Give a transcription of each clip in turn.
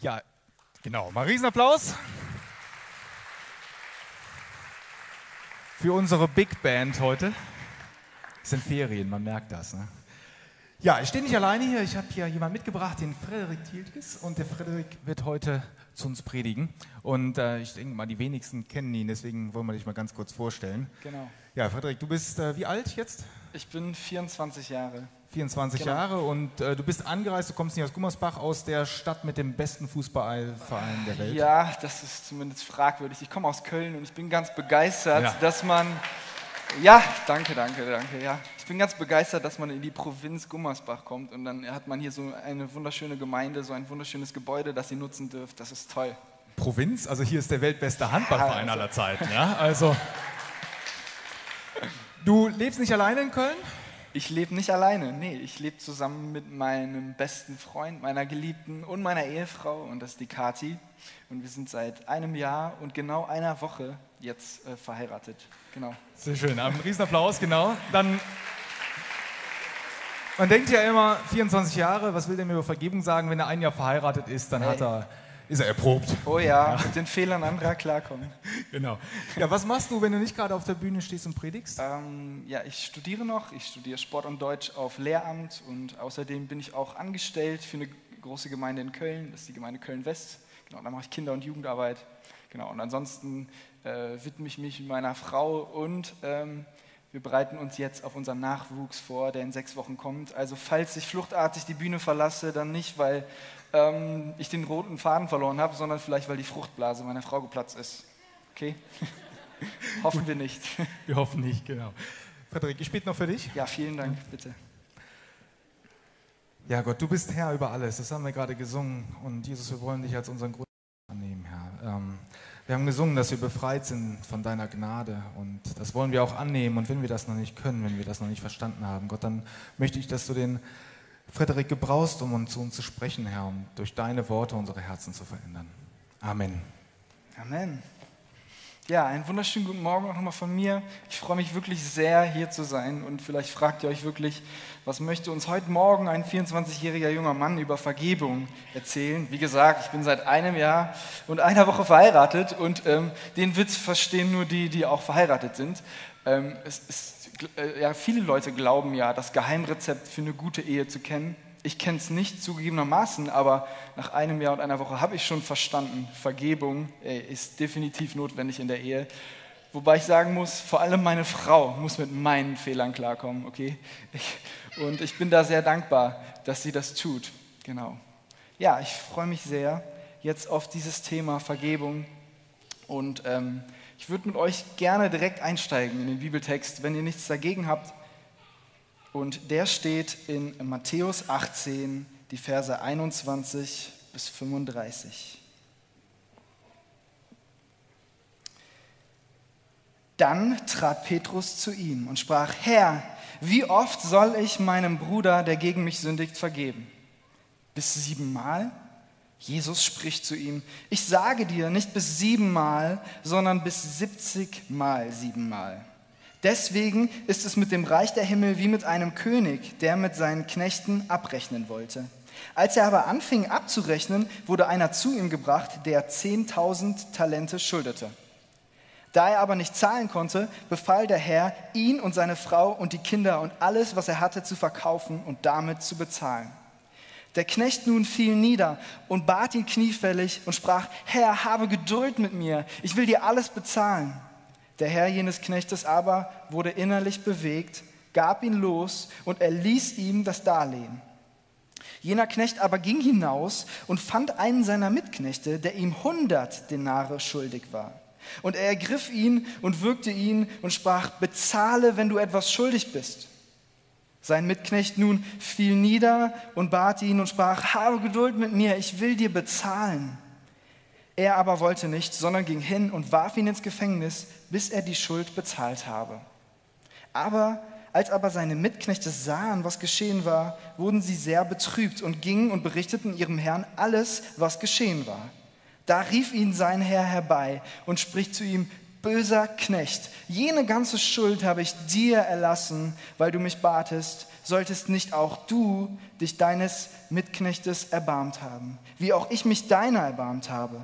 Ja, genau. Mal Riesenapplaus für unsere Big Band heute. Es sind Ferien, man merkt das. Ne? Ja, ich stehe nicht alleine hier. Ich habe hier jemanden mitgebracht, den Frederik Thielkes. Und der Frederik wird heute zu uns predigen. Und äh, ich denke mal, die wenigsten kennen ihn, deswegen wollen wir dich mal ganz kurz vorstellen. Genau. Ja, Frederik, du bist äh, wie alt jetzt? Ich bin 24 Jahre. 24 genau. Jahre und äh, du bist angereist, du kommst nicht aus Gummersbach, aus der Stadt mit dem besten Fußballverein der Welt. Ja, das ist zumindest fragwürdig. Ich komme aus Köln und ich bin ganz begeistert, ja. dass man. Ja, danke, danke, danke. Ja. Ich bin ganz begeistert, dass man in die Provinz Gummersbach kommt und dann hat man hier so eine wunderschöne Gemeinde, so ein wunderschönes Gebäude, das ihr nutzen dürft. Das ist toll. Provinz? Also hier ist der weltbeste Handballverein ja, also. aller Zeiten. Ja? Also, du lebst nicht alleine in Köln? Ich lebe nicht alleine, nee, ich lebe zusammen mit meinem besten Freund, meiner Geliebten und meiner Ehefrau und das ist die Kati. Und wir sind seit einem Jahr und genau einer Woche jetzt äh, verheiratet. Genau. Sehr schön, einen Riesenapplaus, genau. Dann, man denkt ja immer, 24 Jahre, was will der mir über Vergebung sagen? Wenn er ein Jahr verheiratet ist, dann hey. hat er ist er erprobt. Oh ja, ja, mit den Fehlern anderer klarkommen. Genau. Ja, was machst du, wenn du nicht gerade auf der Bühne stehst und predigst? Ähm, ja, ich studiere noch. Ich studiere Sport und Deutsch auf Lehramt und außerdem bin ich auch angestellt für eine große Gemeinde in Köln. Das ist die Gemeinde Köln-West. Genau, da mache ich Kinder- und Jugendarbeit. Genau, und ansonsten äh, widme ich mich meiner Frau und ähm, wir bereiten uns jetzt auf unseren Nachwuchs vor, der in sechs Wochen kommt. Also falls ich fluchtartig die Bühne verlasse, dann nicht, weil ähm, ich den roten Faden verloren habe, sondern vielleicht, weil die Fruchtblase meiner Frau geplatzt ist. Okay? hoffen wir nicht. wir hoffen nicht, genau. Frederik, ich bete noch für dich. Ja, vielen Dank, bitte. Ja, Gott, du bist Herr über alles. Das haben wir gerade gesungen. Und Jesus, wir wollen dich als unseren Grund annehmen, Herr. Ähm, wir haben gesungen, dass wir befreit sind von deiner Gnade. Und das wollen wir auch annehmen. Und wenn wir das noch nicht können, wenn wir das noch nicht verstanden haben, Gott, dann möchte ich, dass du den Frederik gebrauchst, um zu uns zu sprechen, Herr, um durch deine Worte unsere Herzen zu verändern. Amen. Amen. Ja, einen wunderschönen guten Morgen auch nochmal von mir. Ich freue mich wirklich sehr, hier zu sein. Und vielleicht fragt ihr euch wirklich, was möchte uns heute Morgen ein 24-jähriger junger Mann über Vergebung erzählen? Wie gesagt, ich bin seit einem Jahr und einer Woche verheiratet und ähm, den Witz verstehen nur die, die auch verheiratet sind. Ähm, es ist ja, viele Leute glauben ja, das Geheimrezept für eine gute Ehe zu kennen. Ich kenne es nicht zugegebenermaßen, aber nach einem Jahr und einer Woche habe ich schon verstanden, Vergebung ey, ist definitiv notwendig in der Ehe. Wobei ich sagen muss, vor allem meine Frau muss mit meinen Fehlern klarkommen, okay? Ich, und ich bin da sehr dankbar, dass sie das tut. Genau. Ja, ich freue mich sehr jetzt auf dieses Thema Vergebung und ähm, ich würde mit euch gerne direkt einsteigen in den Bibeltext, wenn ihr nichts dagegen habt. Und der steht in Matthäus 18, die Verse 21 bis 35. Dann trat Petrus zu ihm und sprach, Herr, wie oft soll ich meinem Bruder, der gegen mich sündigt, vergeben? Bis siebenmal? Jesus spricht zu ihm, ich sage dir nicht bis siebenmal, sondern bis siebzigmal siebenmal. Deswegen ist es mit dem Reich der Himmel wie mit einem König, der mit seinen Knechten abrechnen wollte. Als er aber anfing abzurechnen, wurde einer zu ihm gebracht, der zehntausend Talente schuldete. Da er aber nicht zahlen konnte, befahl der Herr, ihn und seine Frau und die Kinder und alles, was er hatte, zu verkaufen und damit zu bezahlen. Der Knecht nun fiel nieder und bat ihn kniefällig und sprach, Herr, habe Geduld mit mir, ich will dir alles bezahlen. Der Herr jenes Knechtes aber wurde innerlich bewegt, gab ihn los und erließ ihm das Darlehen. Jener Knecht aber ging hinaus und fand einen seiner Mitknechte, der ihm hundert Denare schuldig war. Und er ergriff ihn und würgte ihn und sprach, bezahle, wenn du etwas schuldig bist. Sein Mitknecht nun fiel nieder und bat ihn und sprach, habe Geduld mit mir, ich will dir bezahlen. Er aber wollte nicht, sondern ging hin und warf ihn ins Gefängnis, bis er die Schuld bezahlt habe. Aber als aber seine Mitknechte sahen, was geschehen war, wurden sie sehr betrübt und gingen und berichteten ihrem Herrn alles, was geschehen war. Da rief ihn sein Herr herbei und spricht zu ihm, böser Knecht, jene ganze Schuld habe ich dir erlassen, weil du mich batest, solltest nicht auch du dich deines Mitknechtes erbarmt haben, wie auch ich mich deiner erbarmt habe.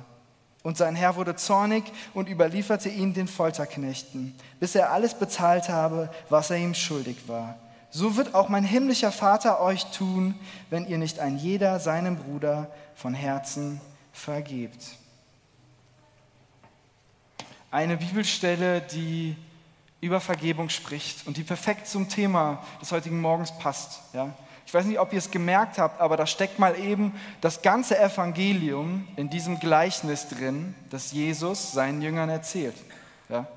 Und sein Herr wurde zornig und überlieferte ihn den Folterknechten, bis er alles bezahlt habe, was er ihm schuldig war. So wird auch mein himmlischer Vater euch tun, wenn ihr nicht ein jeder seinem Bruder von Herzen vergebt. Eine Bibelstelle, die über Vergebung spricht und die perfekt zum Thema des heutigen Morgens passt. Ja? Ich weiß nicht, ob ihr es gemerkt habt, aber da steckt mal eben das ganze Evangelium in diesem Gleichnis drin, das Jesus seinen Jüngern erzählt. Ja?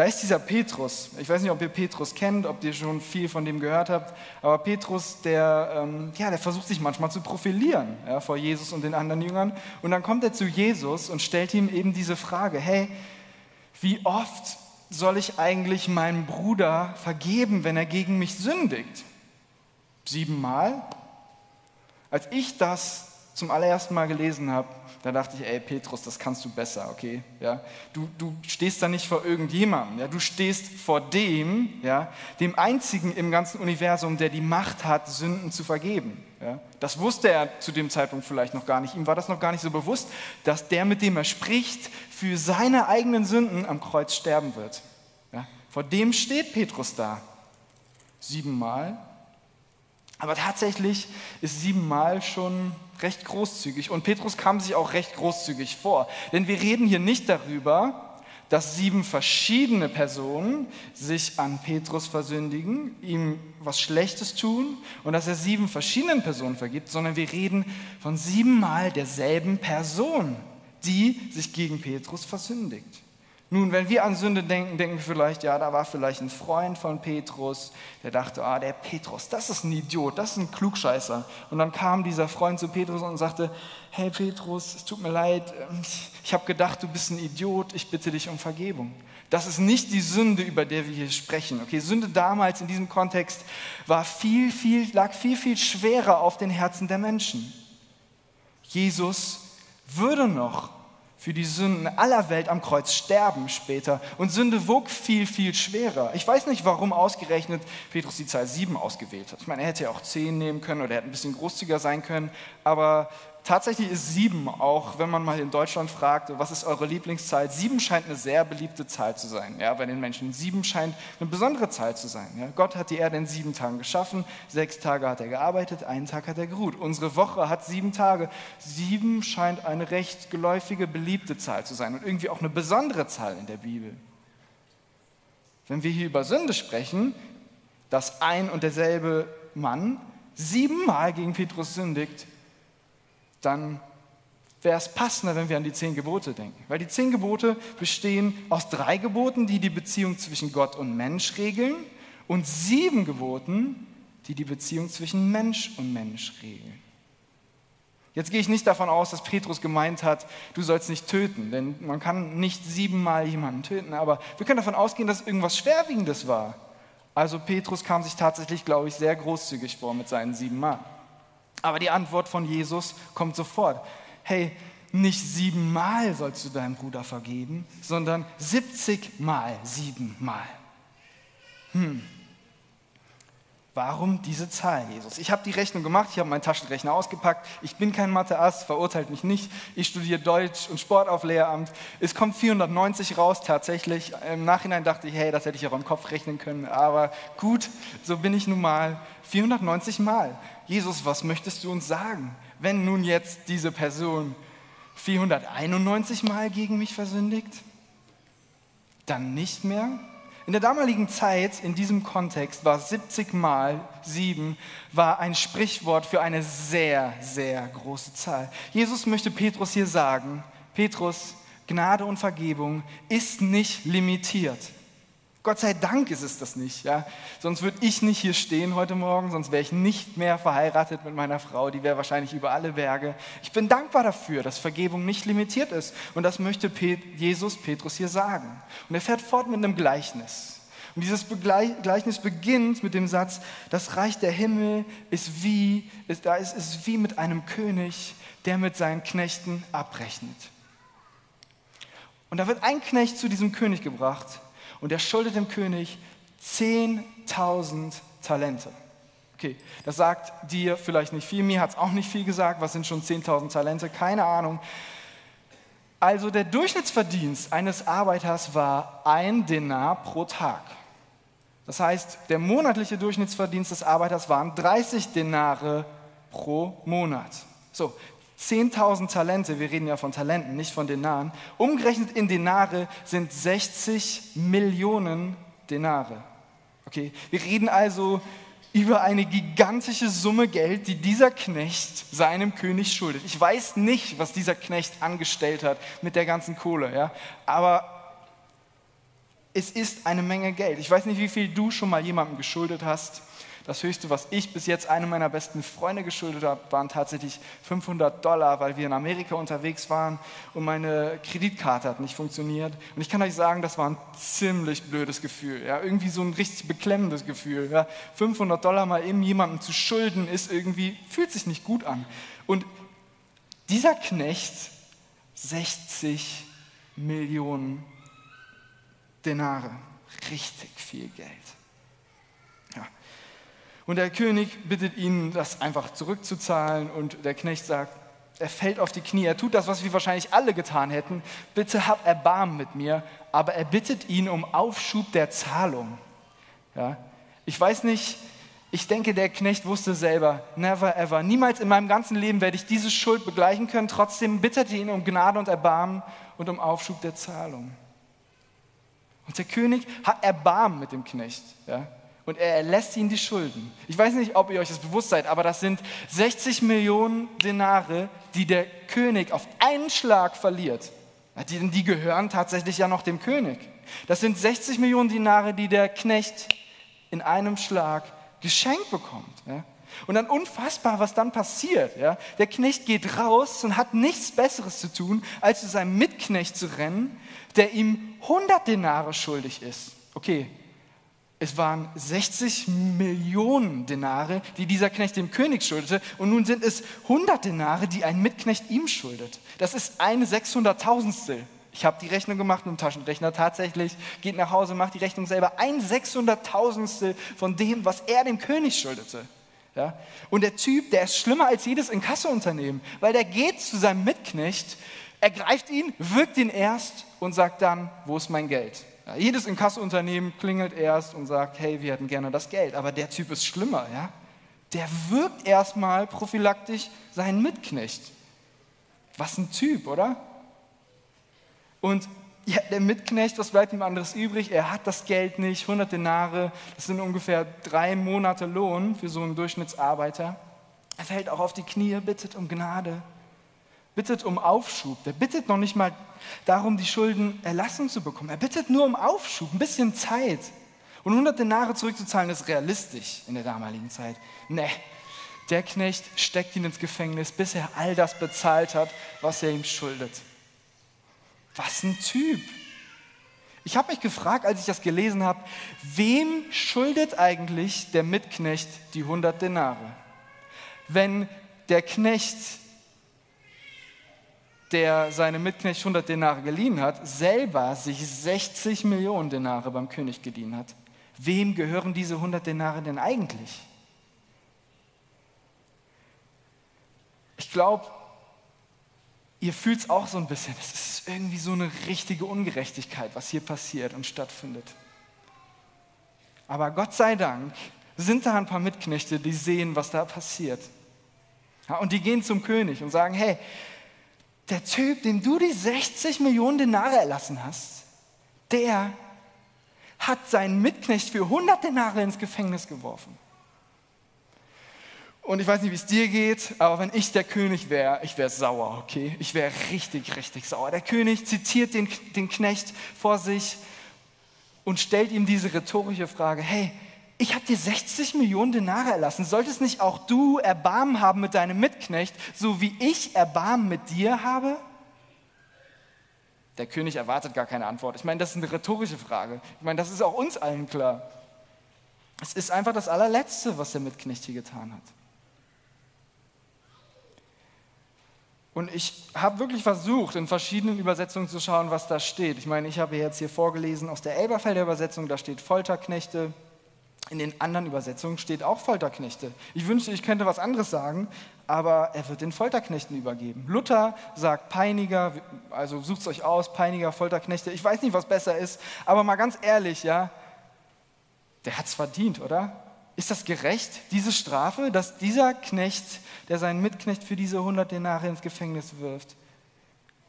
Da ist dieser Petrus. Ich weiß nicht, ob ihr Petrus kennt, ob ihr schon viel von dem gehört habt, aber Petrus, der, ähm, ja, der versucht sich manchmal zu profilieren ja, vor Jesus und den anderen Jüngern. Und dann kommt er zu Jesus und stellt ihm eben diese Frage, hey, wie oft soll ich eigentlich meinem Bruder vergeben, wenn er gegen mich sündigt? Siebenmal? Als ich das zum allerersten Mal gelesen habe, da dachte ich, ey Petrus, das kannst du besser, okay? Ja? Du, du stehst da nicht vor irgendjemandem, ja? du stehst vor dem, ja? dem einzigen im ganzen Universum, der die Macht hat, Sünden zu vergeben. Ja? Das wusste er zu dem Zeitpunkt vielleicht noch gar nicht. Ihm war das noch gar nicht so bewusst, dass der, mit dem er spricht, für seine eigenen Sünden am Kreuz sterben wird. Ja? Vor dem steht Petrus da. Siebenmal aber tatsächlich ist siebenmal schon recht großzügig. Und Petrus kam sich auch recht großzügig vor. Denn wir reden hier nicht darüber, dass sieben verschiedene Personen sich an Petrus versündigen, ihm was Schlechtes tun und dass er sieben verschiedenen Personen vergibt, sondern wir reden von siebenmal derselben Person, die sich gegen Petrus versündigt. Nun, wenn wir an Sünde denken, denken wir vielleicht, ja, da war vielleicht ein Freund von Petrus, der dachte, ah, der Petrus, das ist ein Idiot, das ist ein Klugscheißer. Und dann kam dieser Freund zu Petrus und sagte, hey Petrus, es tut mir leid, ähm, ich habe gedacht, du bist ein Idiot, ich bitte dich um Vergebung. Das ist nicht die Sünde, über der wir hier sprechen. Okay, Sünde damals in diesem Kontext war viel, viel, lag viel, viel schwerer auf den Herzen der Menschen. Jesus würde noch für die Sünden aller Welt am Kreuz sterben später. Und Sünde wog viel, viel schwerer. Ich weiß nicht, warum ausgerechnet Petrus die Zahl 7 ausgewählt hat. Ich meine, er hätte ja auch 10 nehmen können oder er hätte ein bisschen großzügiger sein können. Aber tatsächlich ist sieben, auch wenn man mal in Deutschland fragt, was ist eure Lieblingszahl, sieben scheint eine sehr beliebte Zahl zu sein ja, bei den Menschen. Sieben scheint eine besondere Zahl zu sein. Ja. Gott hat die Erde in sieben Tagen geschaffen, sechs Tage hat er gearbeitet, einen Tag hat er geruht. Unsere Woche hat sieben Tage. Sieben scheint eine recht geläufige, beliebte Zahl zu sein und irgendwie auch eine besondere Zahl in der Bibel. Wenn wir hier über Sünde sprechen, dass ein und derselbe Mann siebenmal gegen Petrus sündigt, dann wäre es passender, wenn wir an die zehn Gebote denken. Weil die zehn Gebote bestehen aus drei Geboten, die die Beziehung zwischen Gott und Mensch regeln, und sieben Geboten, die die Beziehung zwischen Mensch und Mensch regeln. Jetzt gehe ich nicht davon aus, dass Petrus gemeint hat, du sollst nicht töten, denn man kann nicht siebenmal jemanden töten, aber wir können davon ausgehen, dass irgendwas Schwerwiegendes war. Also Petrus kam sich tatsächlich, glaube ich, sehr großzügig vor mit seinen siebenmal. Aber die Antwort von Jesus kommt sofort. Hey, nicht siebenmal sollst du deinem Bruder vergeben, sondern 70 mal siebenmal. Hm. Warum diese Zahl, Jesus? Ich habe die Rechnung gemacht, ich habe meinen Taschenrechner ausgepackt. Ich bin kein Mathe-Ass, verurteilt mich nicht. Ich studiere Deutsch und Sport auf Lehramt. Es kommt 490 raus, tatsächlich. Im Nachhinein dachte ich, hey, das hätte ich auch im Kopf rechnen können. Aber gut, so bin ich nun mal. 490 Mal. Jesus, was möchtest du uns sagen, wenn nun jetzt diese Person 491 Mal gegen mich versündigt? Dann nicht mehr? In der damaligen Zeit, in diesem Kontext, war 70 mal 7 war ein Sprichwort für eine sehr, sehr große Zahl. Jesus möchte Petrus hier sagen, Petrus, Gnade und Vergebung ist nicht limitiert. Gott sei Dank ist es das nicht. Ja? Sonst würde ich nicht hier stehen heute Morgen, sonst wäre ich nicht mehr verheiratet mit meiner Frau, die wäre wahrscheinlich über alle Berge. Ich bin dankbar dafür, dass Vergebung nicht limitiert ist. Und das möchte Jesus Petrus hier sagen. Und er fährt fort mit einem Gleichnis. Und dieses Gleichnis beginnt mit dem Satz, das Reich der Himmel ist wie, ist, da ist, ist wie mit einem König, der mit seinen Knechten abrechnet. Und da wird ein Knecht zu diesem König gebracht und er schuldet dem König 10.000 Talente. Okay, das sagt dir vielleicht nicht viel, mir hat es auch nicht viel gesagt. Was sind schon 10.000 Talente? Keine Ahnung. Also der Durchschnittsverdienst eines Arbeiters war ein Denar pro Tag. Das heißt, der monatliche Durchschnittsverdienst des Arbeiters waren 30 Denare pro Monat. So, 10.000 Talente, wir reden ja von Talenten, nicht von Denaren. Umgerechnet in Denare sind 60 Millionen Denare. Okay, wir reden also über eine gigantische Summe Geld, die dieser Knecht seinem König schuldet. Ich weiß nicht, was dieser Knecht angestellt hat mit der ganzen Kohle, ja, aber es ist eine Menge Geld. Ich weiß nicht, wie viel du schon mal jemandem geschuldet hast. Das höchste, was ich bis jetzt einem meiner besten Freunde geschuldet habe, waren tatsächlich 500 Dollar, weil wir in Amerika unterwegs waren und meine Kreditkarte hat nicht funktioniert. Und ich kann euch sagen, das war ein ziemlich blödes Gefühl. Ja? Irgendwie so ein richtig beklemmendes Gefühl. Ja? 500 Dollar mal eben jemandem zu schulden, ist irgendwie, fühlt sich nicht gut an. Und dieser Knecht, 60 Millionen Denare, richtig viel Geld. Und der König bittet ihn, das einfach zurückzuzahlen. Und der Knecht sagt, er fällt auf die Knie. Er tut das, was wir wahrscheinlich alle getan hätten. Bitte hab Erbarmen mit mir. Aber er bittet ihn um Aufschub der Zahlung. Ja? Ich weiß nicht, ich denke, der Knecht wusste selber, never ever, niemals in meinem ganzen Leben werde ich diese Schuld begleichen können. Trotzdem bittete ihn um Gnade und Erbarmen und um Aufschub der Zahlung. Und der König hat Erbarmen mit dem Knecht. Ja? Und er erlässt ihnen die Schulden. Ich weiß nicht, ob ihr euch das bewusst seid, aber das sind 60 Millionen Denare, die der König auf einen Schlag verliert. Die, die gehören tatsächlich ja noch dem König. Das sind 60 Millionen Dinare, die der Knecht in einem Schlag geschenkt bekommt. Ja? Und dann unfassbar, was dann passiert. Ja? Der Knecht geht raus und hat nichts Besseres zu tun, als zu seinem Mitknecht zu rennen, der ihm 100 Denare schuldig ist. Okay, es waren 60 Millionen Denare, die dieser Knecht dem König schuldete. Und nun sind es 100 Denare, die ein Mitknecht ihm schuldet. Das ist eine 600.000stel. Ich habe die Rechnung gemacht mit dem Taschenrechner tatsächlich. Geht nach Hause, macht die Rechnung selber. Ein 600.000stel von dem, was er dem König schuldete. Ja? Und der Typ, der ist schlimmer als jedes Inkassounternehmen, weil der geht zu seinem Mitknecht, ergreift ihn, wirkt ihn erst und sagt dann, wo ist mein Geld? Ja, jedes Inkassounternehmen klingelt erst und sagt, hey, wir hätten gerne das Geld. Aber der Typ ist schlimmer, ja? Der wirkt erstmal prophylaktisch seinen Mitknecht. Was ein Typ, oder? Und ja, der Mitknecht, was bleibt ihm anderes übrig? Er hat das Geld nicht, 100 Denare, das sind ungefähr drei Monate Lohn für so einen Durchschnittsarbeiter. Er fällt auch auf die Knie, bittet um Gnade bittet um Aufschub. Der bittet noch nicht mal darum, die Schulden erlassen zu bekommen. Er bittet nur um Aufschub, ein bisschen Zeit. Und 100 Denare zurückzuzahlen ist realistisch in der damaligen Zeit. Nee, der Knecht steckt ihn ins Gefängnis, bis er all das bezahlt hat, was er ihm schuldet. Was ein Typ. Ich habe mich gefragt, als ich das gelesen habe, wem schuldet eigentlich der Mitknecht die 100 Denare? Wenn der Knecht der seine Mitknecht 100 Denare geliehen hat, selber sich 60 Millionen Denare beim König geliehen hat. Wem gehören diese 100 Denare denn eigentlich? Ich glaube, ihr fühlt es auch so ein bisschen. Es ist irgendwie so eine richtige Ungerechtigkeit, was hier passiert und stattfindet. Aber Gott sei Dank sind da ein paar Mitknechte, die sehen, was da passiert. Ja, und die gehen zum König und sagen, hey, der Typ, dem du die 60 Millionen Denare erlassen hast, der hat seinen Mitknecht für 100 Denare ins Gefängnis geworfen. Und ich weiß nicht, wie es dir geht, aber wenn ich der König wäre, ich wäre sauer, okay? Ich wäre richtig, richtig sauer. Der König zitiert den, den Knecht vor sich und stellt ihm diese rhetorische Frage, hey, ich habe dir 60 Millionen Denare erlassen. Solltest nicht auch du Erbarmen haben mit deinem Mitknecht, so wie ich Erbarmen mit dir habe? Der König erwartet gar keine Antwort. Ich meine, das ist eine rhetorische Frage. Ich meine, das ist auch uns allen klar. Es ist einfach das allerletzte, was der Mitknecht hier getan hat. Und ich habe wirklich versucht, in verschiedenen Übersetzungen zu schauen, was da steht. Ich meine, ich habe jetzt hier vorgelesen aus der Elberfelder Übersetzung, da steht Folterknechte, In den anderen Übersetzungen steht auch Folterknechte. Ich wünschte, ich könnte was anderes sagen, aber er wird den Folterknechten übergeben. Luther sagt Peiniger, also sucht es euch aus, Peiniger, Folterknechte. Ich weiß nicht, was besser ist, aber mal ganz ehrlich, ja, der es verdient, oder? Ist das gerecht, diese Strafe, dass dieser Knecht, der seinen Mitknecht für diese 100 Denare ins Gefängnis wirft,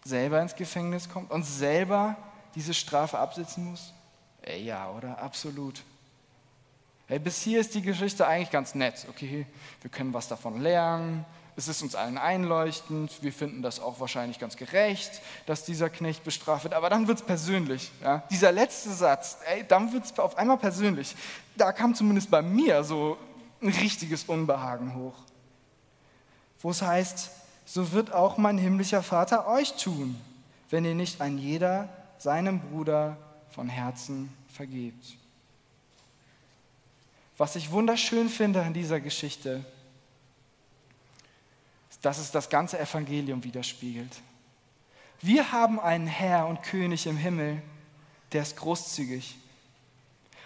selber ins Gefängnis kommt und selber diese Strafe absitzen muss? Ey, ja, oder? Absolut. Hey, bis hier ist die Geschichte eigentlich ganz nett. Okay, wir können was davon lernen. Es ist uns allen einleuchtend. Wir finden das auch wahrscheinlich ganz gerecht, dass dieser Knecht bestraft wird. Aber dann wird es persönlich. Ja? Dieser letzte Satz, ey, dann wird es auf einmal persönlich. Da kam zumindest bei mir so ein richtiges Unbehagen hoch. Wo es heißt, so wird auch mein himmlischer Vater euch tun, wenn ihr nicht ein jeder seinem Bruder von Herzen vergebt. Was ich wunderschön finde an dieser Geschichte, ist, dass es das ganze Evangelium widerspiegelt. Wir haben einen Herr und König im Himmel, der ist großzügig.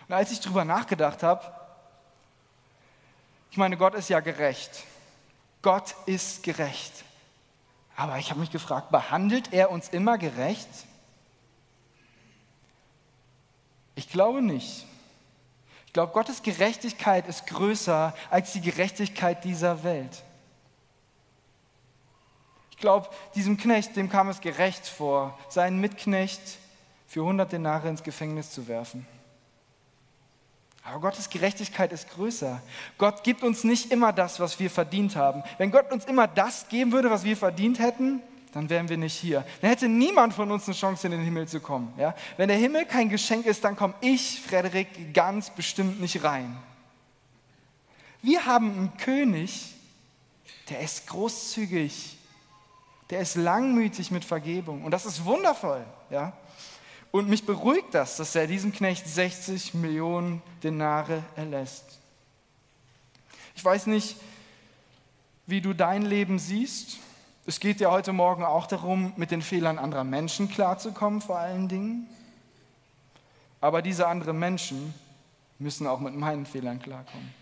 Und als ich darüber nachgedacht habe, ich meine, Gott ist ja gerecht. Gott ist gerecht. Aber ich habe mich gefragt, behandelt er uns immer gerecht? Ich glaube nicht glaube, Gottes Gerechtigkeit ist größer als die Gerechtigkeit dieser Welt. Ich glaube, diesem Knecht, dem kam es gerecht vor, seinen Mitknecht für 100 Denare ins Gefängnis zu werfen. Aber Gottes Gerechtigkeit ist größer. Gott gibt uns nicht immer das, was wir verdient haben. Wenn Gott uns immer das geben würde, was wir verdient hätten, dann wären wir nicht hier. Dann hätte niemand von uns eine Chance, in den Himmel zu kommen. Ja? Wenn der Himmel kein Geschenk ist, dann komme ich, Frederik, ganz bestimmt nicht rein. Wir haben einen König, der ist großzügig, der ist langmütig mit Vergebung. Und das ist wundervoll. Ja? Und mich beruhigt das, dass er diesem Knecht 60 Millionen Denare erlässt. Ich weiß nicht, wie du dein Leben siehst. Es geht ja heute Morgen auch darum, mit den Fehlern anderer Menschen klarzukommen, vor allen Dingen. Aber diese anderen Menschen müssen auch mit meinen Fehlern klarkommen.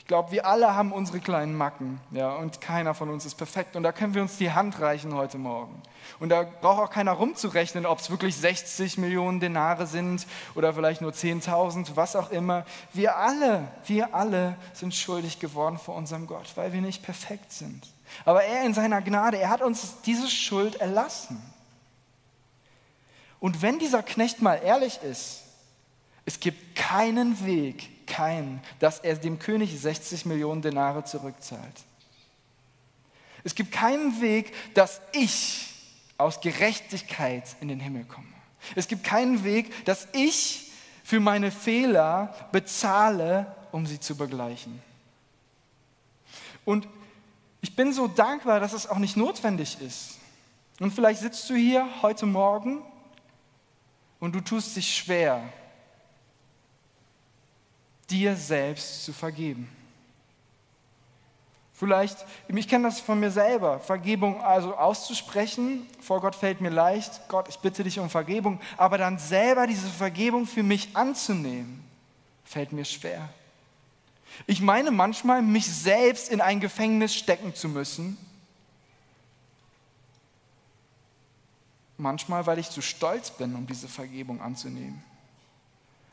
Ich glaube, wir alle haben unsere kleinen Macken, ja, und keiner von uns ist perfekt. Und da können wir uns die Hand reichen heute Morgen. Und da braucht auch keiner rumzurechnen, ob es wirklich 60 Millionen Denare sind oder vielleicht nur 10.000, was auch immer. Wir alle, wir alle sind schuldig geworden vor unserem Gott, weil wir nicht perfekt sind. Aber er in seiner Gnade, er hat uns diese Schuld erlassen. Und wenn dieser Knecht mal ehrlich ist, es gibt keinen Weg, keinen, dass er dem König 60 Millionen Denare zurückzahlt. Es gibt keinen Weg, dass ich aus Gerechtigkeit in den Himmel komme. Es gibt keinen Weg, dass ich für meine Fehler bezahle, um sie zu begleichen. Und ich bin so dankbar, dass es auch nicht notwendig ist. Und vielleicht sitzt du hier heute Morgen und du tust dich schwer, dir selbst zu vergeben. Vielleicht, ich kenne das von mir selber, Vergebung also auszusprechen, vor Gott fällt mir leicht, Gott, ich bitte dich um Vergebung, aber dann selber diese Vergebung für mich anzunehmen, fällt mir schwer. Ich meine manchmal, mich selbst in ein Gefängnis stecken zu müssen. Manchmal, weil ich zu stolz bin, um diese Vergebung anzunehmen.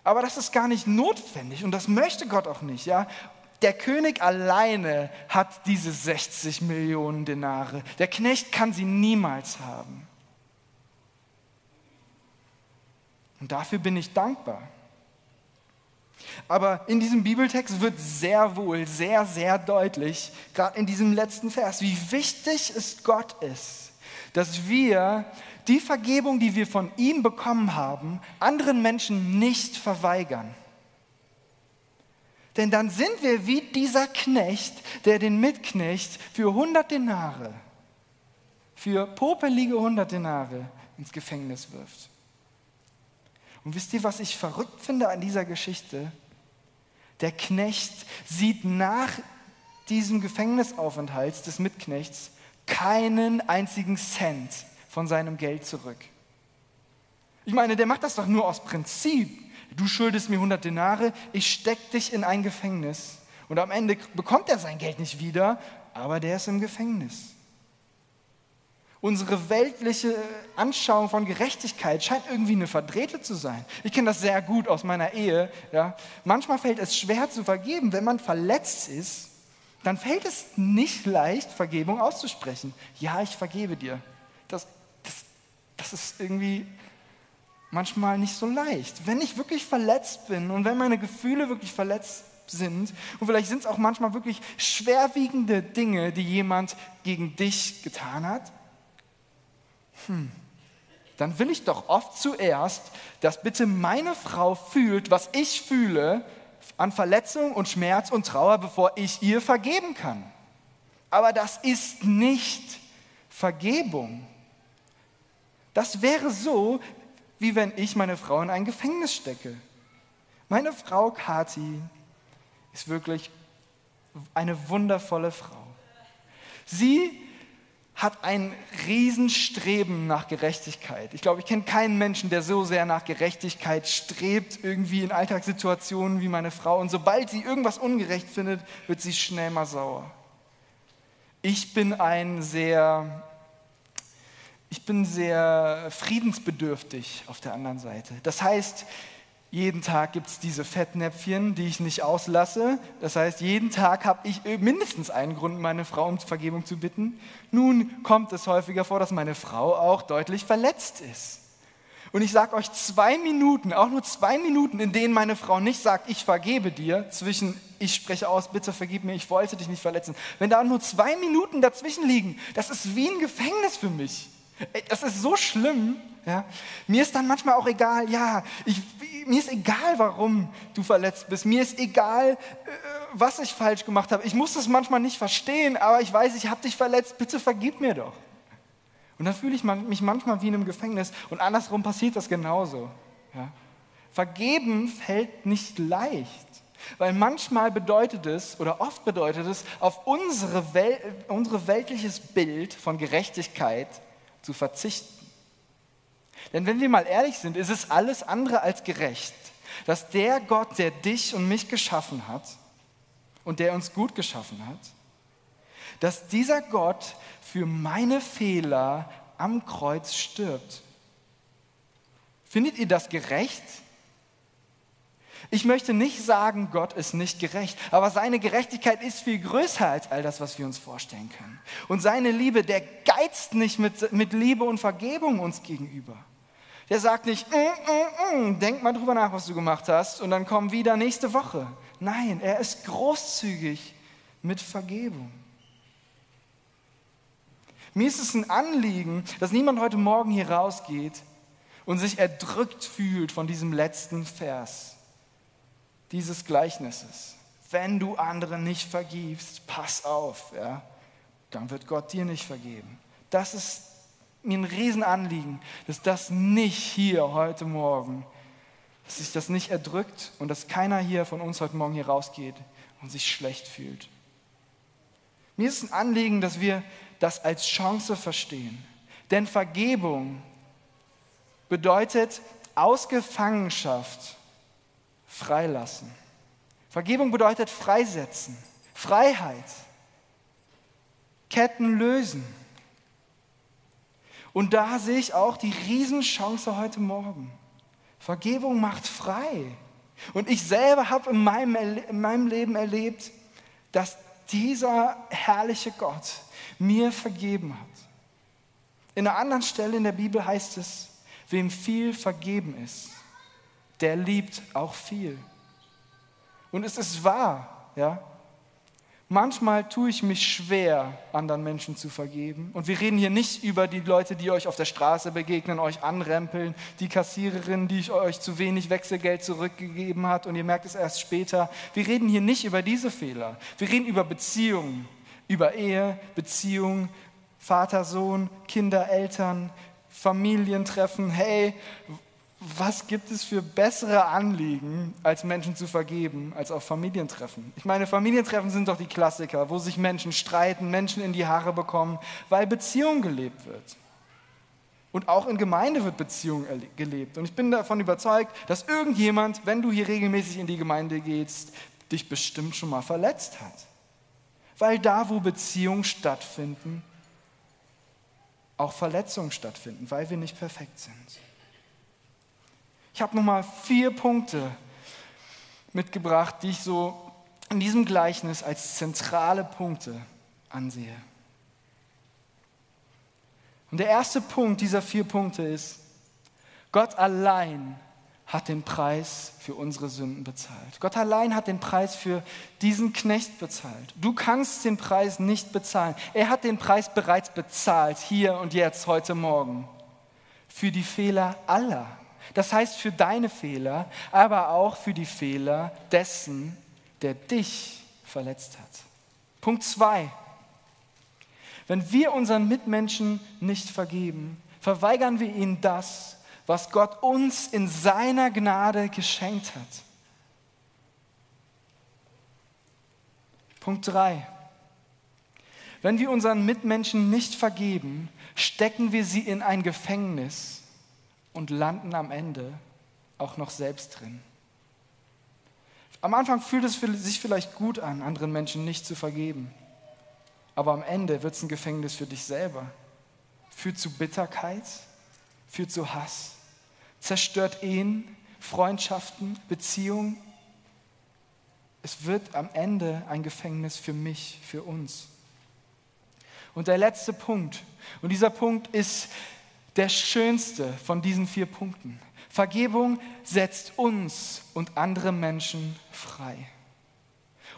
Aber das ist gar nicht notwendig und das möchte Gott auch nicht. Ja? Der König alleine hat diese 60 Millionen Denare. Der Knecht kann sie niemals haben. Und dafür bin ich dankbar. Aber in diesem Bibeltext wird sehr wohl, sehr, sehr deutlich, gerade in diesem letzten Vers, wie wichtig es Gott ist, dass wir die Vergebung, die wir von ihm bekommen haben, anderen Menschen nicht verweigern. Denn dann sind wir wie dieser Knecht, der den Mitknecht für 100 Denare, für popelige 100 Denare ins Gefängnis wirft. Und wisst ihr, was ich verrückt finde an dieser Geschichte? Der Knecht sieht nach diesem Gefängnisaufenthalt des Mitknechts keinen einzigen Cent von seinem Geld zurück. Ich meine, der macht das doch nur aus Prinzip. du schuldest mir 100 Denare, ich steck dich in ein Gefängnis. Und am Ende bekommt er sein Geld nicht wieder, aber der ist im Gefängnis. Unsere weltliche Anschauung von Gerechtigkeit scheint irgendwie eine verdrehte zu sein. Ich kenne das sehr gut aus meiner Ehe. Ja. Manchmal fällt es schwer zu vergeben. Wenn man verletzt ist, dann fällt es nicht leicht, Vergebung auszusprechen. Ja, ich vergebe dir. Das, das, das ist irgendwie manchmal nicht so leicht. Wenn ich wirklich verletzt bin und wenn meine Gefühle wirklich verletzt sind und vielleicht sind es auch manchmal wirklich schwerwiegende Dinge, die jemand gegen dich getan hat, hm, dann will ich doch oft zuerst, dass bitte meine Frau fühlt, was ich fühle an Verletzung und Schmerz und Trauer, bevor ich ihr vergeben kann. Aber das ist nicht Vergebung. Das wäre so, wie wenn ich meine Frau in ein Gefängnis stecke. Meine Frau Kathi ist wirklich eine wundervolle Frau. Sie hat ein Riesenstreben nach Gerechtigkeit. Ich glaube, ich kenne keinen Menschen, der so sehr nach Gerechtigkeit strebt, irgendwie in Alltagssituationen wie meine Frau. Und sobald sie irgendwas ungerecht findet, wird sie schnell mal sauer. Ich bin ein sehr, ich bin sehr friedensbedürftig auf der anderen Seite. Das heißt, jeden Tag gibt es diese Fettnäpfchen, die ich nicht auslasse. Das heißt, jeden Tag habe ich mindestens einen Grund, meine Frau um Vergebung zu bitten. Nun kommt es häufiger vor, dass meine Frau auch deutlich verletzt ist. Und ich sage euch zwei Minuten, auch nur zwei Minuten, in denen meine Frau nicht sagt, ich vergebe dir, zwischen ich spreche aus, bitte vergib mir, ich wollte dich nicht verletzen. Wenn da nur zwei Minuten dazwischen liegen, das ist wie ein Gefängnis für mich. Das ist so schlimm. Ja? Mir ist dann manchmal auch egal, ja, ich, mir ist egal, warum du verletzt bist. Mir ist egal, äh, was ich falsch gemacht habe. Ich muss das manchmal nicht verstehen, aber ich weiß, ich habe dich verletzt. Bitte vergib mir doch. Und dann fühle ich mich manchmal wie in einem Gefängnis und andersrum passiert das genauso. Ja? Vergeben fällt nicht leicht. Weil manchmal bedeutet es, oder oft bedeutet es, auf unsere, Wel unsere weltliches Bild von Gerechtigkeit zu verzichten. Denn wenn wir mal ehrlich sind, ist es alles andere als gerecht, dass der Gott, der dich und mich geschaffen hat und der uns gut geschaffen hat, dass dieser Gott für meine Fehler am Kreuz stirbt. Findet ihr das gerecht? Ich möchte nicht sagen, Gott ist nicht gerecht, aber seine Gerechtigkeit ist viel größer als all das, was wir uns vorstellen können. Und seine Liebe, der geizt nicht mit, mit Liebe und Vergebung uns gegenüber. Der sagt nicht, mm, mm, mm, denk mal drüber nach, was du gemacht hast und dann komm wieder nächste Woche. Nein, er ist großzügig mit Vergebung. Mir ist es ein Anliegen, dass niemand heute Morgen hier rausgeht und sich erdrückt fühlt von diesem letzten Vers dieses Gleichnisses. Wenn du anderen nicht vergibst, pass auf, ja, dann wird Gott dir nicht vergeben. Das ist mir ein Riesenanliegen, dass das nicht hier heute Morgen, dass sich das nicht erdrückt und dass keiner hier von uns heute Morgen hier rausgeht und sich schlecht fühlt. Mir ist ein Anliegen, dass wir das als Chance verstehen. Denn Vergebung bedeutet aus Gefangenschaft freilassen. Vergebung bedeutet freisetzen, Freiheit, Ketten lösen. Und da sehe ich auch die Riesenchance heute Morgen. Vergebung macht frei. Und ich selber habe in meinem, in meinem Leben erlebt, dass dieser herrliche Gott mir vergeben hat. In einer anderen Stelle in der Bibel heißt es, wem viel vergeben ist, der liebt auch viel. Und es ist wahr, ja. Manchmal tue ich mich schwer, anderen Menschen zu vergeben. Und wir reden hier nicht über die Leute, die euch auf der Straße begegnen, euch anrempeln, die Kassiererin, die euch zu wenig Wechselgeld zurückgegeben hat und ihr merkt es erst später. Wir reden hier nicht über diese Fehler. Wir reden über Beziehungen, über Ehe, Beziehung, Vater, Sohn, Kinder, Eltern, Familientreffen. Hey, was gibt es für bessere Anliegen, als Menschen zu vergeben, als auf Familientreffen? Ich meine, Familientreffen sind doch die Klassiker, wo sich Menschen streiten, Menschen in die Haare bekommen, weil Beziehung gelebt wird. Und auch in Gemeinde wird Beziehung gelebt. Und ich bin davon überzeugt, dass irgendjemand, wenn du hier regelmäßig in die Gemeinde gehst, dich bestimmt schon mal verletzt hat. Weil da, wo Beziehungen stattfinden, auch Verletzungen stattfinden, weil wir nicht perfekt sind. Ich habe nochmal vier Punkte mitgebracht, die ich so in diesem Gleichnis als zentrale Punkte ansehe. Und der erste Punkt dieser vier Punkte ist, Gott allein hat den Preis für unsere Sünden bezahlt. Gott allein hat den Preis für diesen Knecht bezahlt. Du kannst den Preis nicht bezahlen. Er hat den Preis bereits bezahlt, hier und jetzt, heute Morgen, für die Fehler aller. Das heißt für deine Fehler, aber auch für die Fehler dessen, der dich verletzt hat. Punkt zwei. Wenn wir unseren Mitmenschen nicht vergeben, verweigern wir ihnen das, was Gott uns in seiner Gnade geschenkt hat. Punkt 3. Wenn wir unseren Mitmenschen nicht vergeben, stecken wir sie in ein Gefängnis und landen am Ende auch noch selbst drin. Am Anfang fühlt es sich vielleicht gut an, anderen Menschen nicht zu vergeben aber am Ende wird es ein Gefängnis für dich selber. Führt zu Bitterkeit, führt zu Hass, zerstört Ehen, Freundschaften, Beziehungen. Es wird am Ende ein Gefängnis für mich, für uns. Und der letzte Punkt, und dieser Punkt ist der schönste von diesen vier Punkten. Vergebung setzt uns und andere Menschen frei.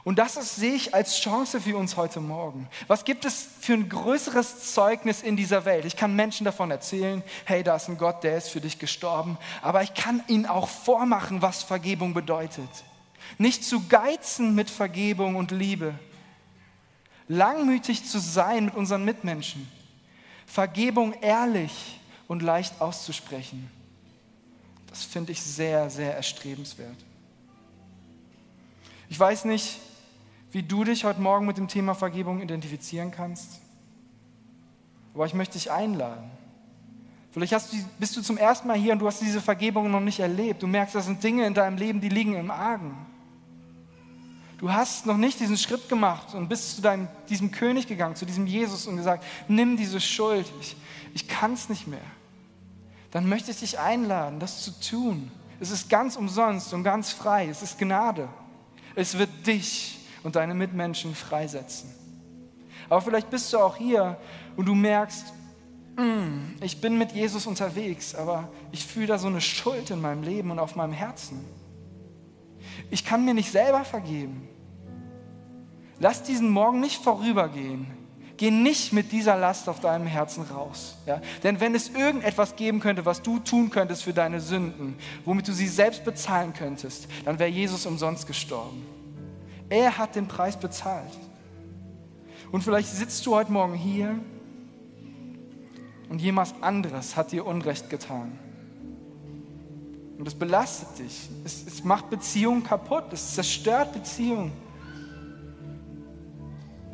Und das ist, sehe ich als Chance für uns heute Morgen. Was gibt es für ein größeres Zeugnis in dieser Welt? Ich kann Menschen davon erzählen, hey, da ist ein Gott, der ist für dich gestorben. Aber ich kann ihnen auch vormachen, was Vergebung bedeutet. Nicht zu geizen mit Vergebung und Liebe. Langmütig zu sein mit unseren Mitmenschen. Vergebung ehrlich und leicht auszusprechen. Das finde ich sehr, sehr erstrebenswert. Ich weiß nicht, wie du dich heute Morgen mit dem Thema Vergebung identifizieren kannst. Aber ich möchte dich einladen. Vielleicht du, bist du zum ersten Mal hier und du hast diese Vergebung noch nicht erlebt. Du merkst, das sind Dinge in deinem Leben, die liegen im Argen. Du hast noch nicht diesen Schritt gemacht und bist zu deinem, diesem König gegangen, zu diesem Jesus und gesagt, nimm diese Schuld, ich, ich kann es nicht mehr. Dann möchte ich dich einladen, das zu tun. Es ist ganz umsonst und ganz frei. Es ist Gnade. Es wird dich und deine Mitmenschen freisetzen. Aber vielleicht bist du auch hier und du merkst, mm, ich bin mit Jesus unterwegs, aber ich fühle da so eine Schuld in meinem Leben und auf meinem Herzen. Ich kann mir nicht selber vergeben. Lass diesen Morgen nicht vorübergehen. Geh nicht mit dieser Last auf deinem Herzen raus. Ja? Denn wenn es irgendetwas geben könnte, was du tun könntest für deine Sünden, womit du sie selbst bezahlen könntest, dann wäre Jesus umsonst gestorben. Er hat den Preis bezahlt. Und vielleicht sitzt du heute Morgen hier und jemand anderes hat dir Unrecht getan. Und es belastet dich. Es, es macht Beziehungen kaputt. Es zerstört Beziehungen.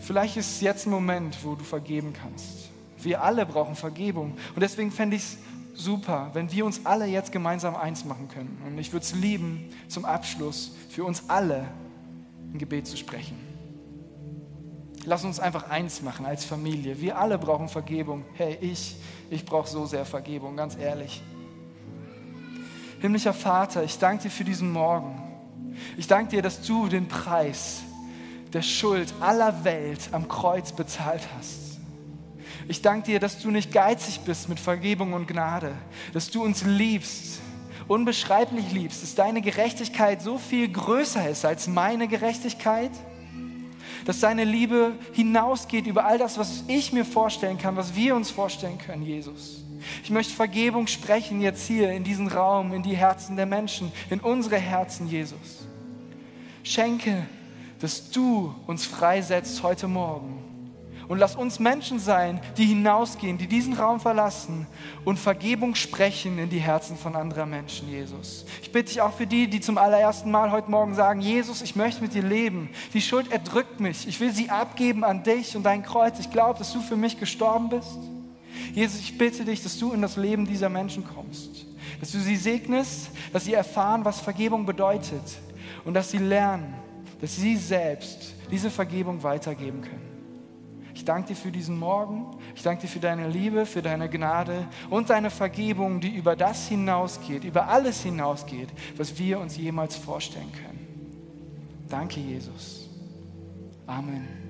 Vielleicht ist jetzt ein Moment, wo du vergeben kannst. Wir alle brauchen Vergebung. Und deswegen fände ich es super, wenn wir uns alle jetzt gemeinsam eins machen können. Und ich würde es lieben, zum Abschluss für uns alle ein Gebet zu sprechen. Lass uns einfach eins machen als Familie. Wir alle brauchen Vergebung. Hey, ich, ich brauche so sehr Vergebung, ganz ehrlich. Himmlischer Vater, ich danke dir für diesen Morgen. Ich danke dir, dass du den Preis der Schuld aller Welt am Kreuz bezahlt hast. Ich danke dir, dass du nicht geizig bist mit Vergebung und Gnade, dass du uns liebst unbeschreiblich liebst, dass deine Gerechtigkeit so viel größer ist als meine Gerechtigkeit, dass deine Liebe hinausgeht über all das, was ich mir vorstellen kann, was wir uns vorstellen können, Jesus. Ich möchte Vergebung sprechen jetzt hier in diesen Raum, in die Herzen der Menschen, in unsere Herzen, Jesus. Schenke, dass du uns freisetzt heute Morgen und lass uns Menschen sein, die hinausgehen, die diesen Raum verlassen und Vergebung sprechen in die Herzen von anderen Menschen, Jesus. Ich bitte dich auch für die, die zum allerersten Mal heute Morgen sagen, Jesus, ich möchte mit dir leben. Die Schuld erdrückt mich. Ich will sie abgeben an dich und dein Kreuz. Ich glaube, dass du für mich gestorben bist. Jesus, ich bitte dich, dass du in das Leben dieser Menschen kommst, dass du sie segnest, dass sie erfahren, was Vergebung bedeutet und dass sie lernen, dass sie selbst diese Vergebung weitergeben können. Ich danke dir für diesen Morgen. Ich danke dir für deine Liebe, für deine Gnade und deine Vergebung, die über das hinausgeht, über alles hinausgeht, was wir uns jemals vorstellen können. Danke, Jesus. Amen.